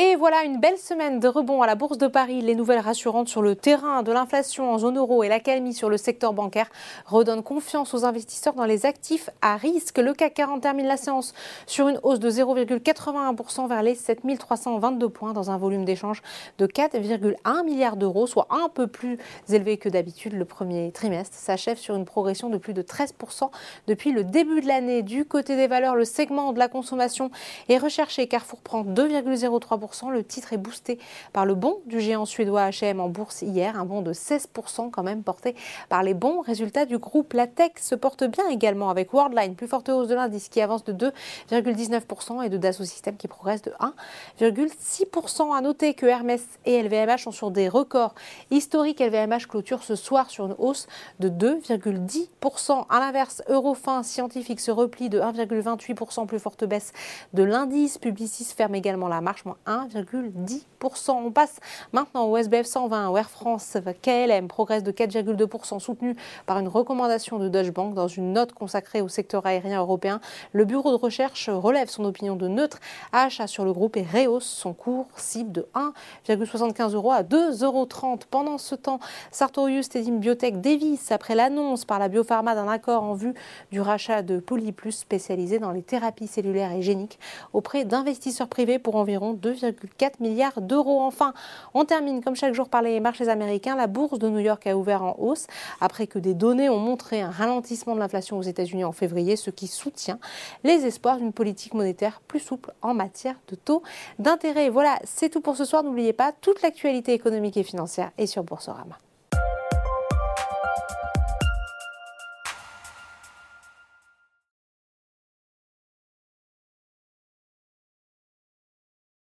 Et voilà une belle semaine de rebond à la Bourse de Paris. Les nouvelles rassurantes sur le terrain de l'inflation en zone euro et l'accalmie sur le secteur bancaire redonnent confiance aux investisseurs dans les actifs à risque. Le CAC 40 termine la séance sur une hausse de 0,81% vers les 7322 points dans un volume d'échange de 4,1 milliards d'euros, soit un peu plus élevé que d'habitude. Le premier trimestre s'achève sur une progression de plus de 13% depuis le début de l'année. Du côté des valeurs, le segment de la consommation est recherché. Carrefour prend 2,03 le titre est boosté par le bond du géant suédois H&M en bourse hier, un bond de 16% quand même porté par les bons résultats du groupe. La tech se porte bien également avec Worldline, plus forte hausse de l'indice qui avance de 2,19% et de Dassault Systèmes qui progresse de 1,6%. À noter que Hermès et LVMH sont sur des records historiques. LVMH clôture ce soir sur une hausse de 2,10%. À l'inverse, Eurofin Scientifique se replie de 1,28%, plus forte baisse de l'indice. Publicis ferme également la marche, moins 1,10%. On passe maintenant au SBF 120, où Air France KLM progresse de 4,2%, soutenu par une recommandation de Deutsche Bank dans une note consacrée au secteur aérien européen. Le bureau de recherche relève son opinion de neutre achat sur le groupe et rehausse son cours cible de 1,75 euros à 2,30 euros. Pendant ce temps, Sartorius Tedim Biotech dévisse après l'annonce par la biopharma d'un accord en vue du rachat de Polyplus spécialisé dans les thérapies cellulaires et géniques auprès d'investisseurs privés pour environ 2 2,4 milliards d'euros. Enfin, on termine comme chaque jour par les marchés américains. La bourse de New York a ouvert en hausse après que des données ont montré un ralentissement de l'inflation aux États-Unis en février, ce qui soutient les espoirs d'une politique monétaire plus souple en matière de taux d'intérêt. Voilà, c'est tout pour ce soir. N'oubliez pas, toute l'actualité économique et financière est sur Boursorama.